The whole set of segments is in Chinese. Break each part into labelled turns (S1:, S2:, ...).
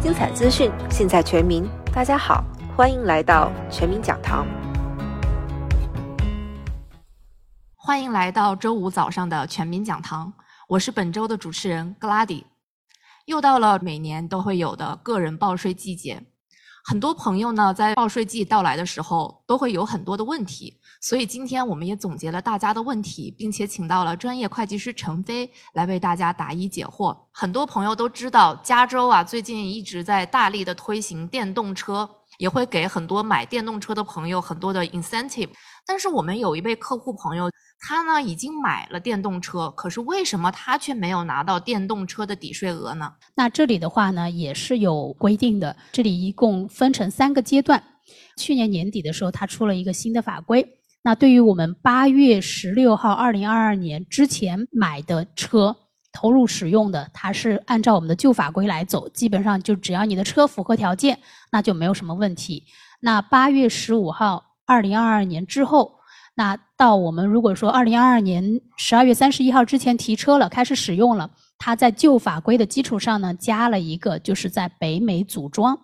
S1: 精彩资讯，尽在全民。大家好，欢迎来到全民讲堂。
S2: 欢迎来到周五早上的全民讲堂，我是本周的主持人格拉迪。又到了每年都会有的个人报税季节，很多朋友呢在报税季到来的时候都会有很多的问题。所以今天我们也总结了大家的问题，并且请到了专业会计师陈飞来为大家答疑解惑。很多朋友都知道，加州啊最近一直在大力的推行电动车，也会给很多买电动车的朋友很多的 incentive。但是我们有一位客户朋友，他呢已经买了电动车，可是为什么他却没有拿到电动车的抵税额呢？
S3: 那这里的话呢也是有规定的，这里一共分成三个阶段。去年年底的时候，他出了一个新的法规。那对于我们八月十六号二零二二年之前买的车投入使用的，它是按照我们的旧法规来走，基本上就只要你的车符合条件，那就没有什么问题。那八月十五号二零二二年之后，那到我们如果说二零二二年十二月三十一号之前提车了，开始使用了，它在旧法规的基础上呢，加了一个就是在北美组装。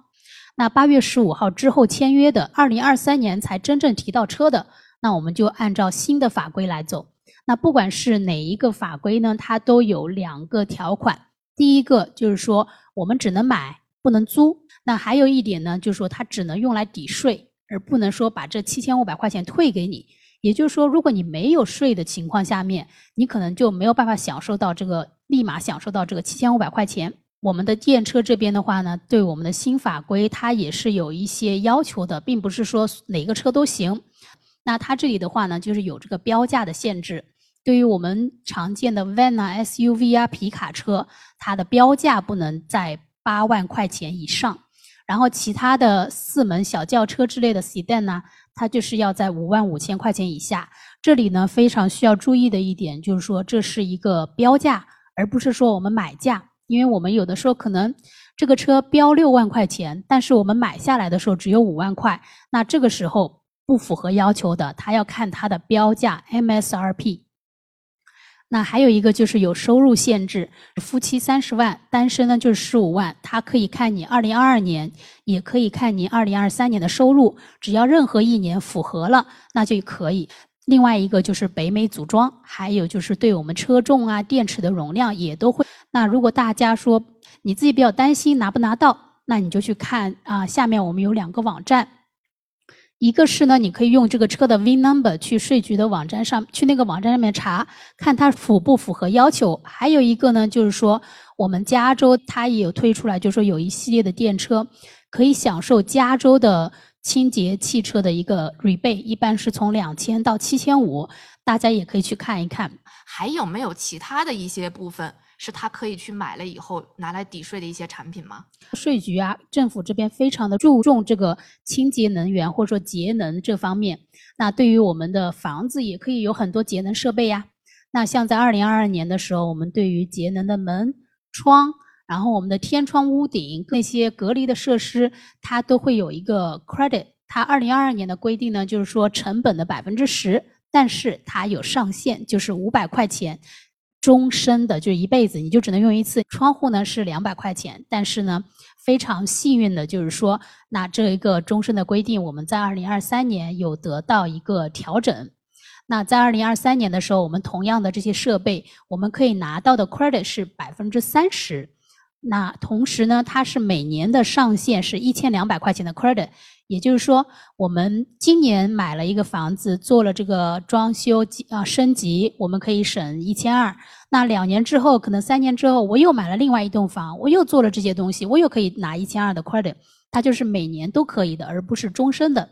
S3: 那八月十五号之后签约的，二零二三年才真正提到车的。那我们就按照新的法规来走。那不管是哪一个法规呢，它都有两个条款。第一个就是说，我们只能买，不能租。那还有一点呢，就是说它只能用来抵税，而不能说把这七千五百块钱退给你。也就是说，如果你没有税的情况下面，你可能就没有办法享受到这个立马享受到这个七千五百块钱。我们的电车这边的话呢，对我们的新法规它也是有一些要求的，并不是说哪个车都行。那它这里的话呢，就是有这个标价的限制。对于我们常见的 van 啊、SUV 啊、皮卡车，它的标价不能在八万块钱以上。然后其他的四门小轿车之类的 sedan 呢，它就是要在五万五千块钱以下。这里呢，非常需要注意的一点就是说，这是一个标价，而不是说我们买价。因为我们有的时候可能这个车标六万块钱，但是我们买下来的时候只有五万块，那这个时候。不符合要求的，他要看它的标价 MSRP。那还有一个就是有收入限制，夫妻三十万，单身呢就是十五万。他可以看你二零二二年，也可以看你二零二三年的收入，只要任何一年符合了，那就可以。另外一个就是北美组装，还有就是对我们车重啊、电池的容量也都会。那如果大家说你自己比较担心拿不拿到，那你就去看啊，下面我们有两个网站。一个是呢，你可以用这个车的 VIN number 去税局的网站上去那个网站上面查，看它符不符合要求。还有一个呢，就是说我们加州它也有推出来，就是说有一系列的电车可以享受加州的清洁汽车的一个 rebate，一般是从两千到七千五，大家也可以去看一看。
S2: 还有没有其他的一些部分？是他可以去买了以后拿来抵税的一些产品吗？
S3: 税局啊，政府这边非常的注重这个清洁能源或者说节能这方面。那对于我们的房子也可以有很多节能设备呀。那像在二零二二年的时候，我们对于节能的门窗，然后我们的天窗、屋顶那些隔离的设施，它都会有一个 credit。它二零二二年的规定呢，就是说成本的百分之十，但是它有上限，就是五百块钱。终身的，就一辈子，你就只能用一次。窗户呢是两百块钱，但是呢，非常幸运的就是说，那这一个终身的规定，我们在二零二三年有得到一个调整。那在二零二三年的时候，我们同样的这些设备，我们可以拿到的 credit 是百分之三十。那同时呢，它是每年的上限是一千两百块钱的 credit。也就是说，我们今年买了一个房子，做了这个装修啊升级，我们可以省一千二。那两年之后，可能三年之后，我又买了另外一栋房，我又做了这些东西，我又可以拿一千二的 credit。它就是每年都可以的，而不是终身的。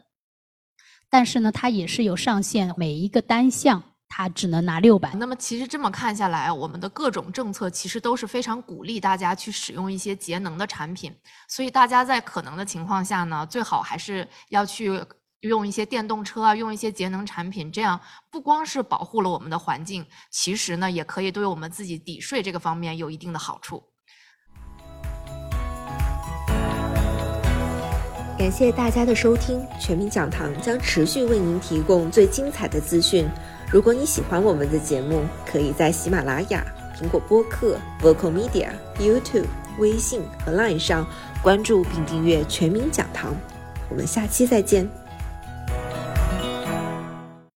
S3: 但是呢，它也是有上限，每一个单项。他只能拿六百。
S2: 那么其实这么看下来，我们的各种政策其实都是非常鼓励大家去使用一些节能的产品。所以大家在可能的情况下呢，最好还是要去用一些电动车啊，用一些节能产品。这样不光是保护了我们的环境，其实呢，也可以对我们自己抵税这个方面有一定的好处。
S1: 感谢大家的收听，全民讲堂将持续为您提供最精彩的资讯。如果你喜欢我们的节目，可以在喜马拉雅、苹果播客、Vocal Media、YouTube、微信和 LINE 上关注并订阅《全民讲堂》。我们下期再见。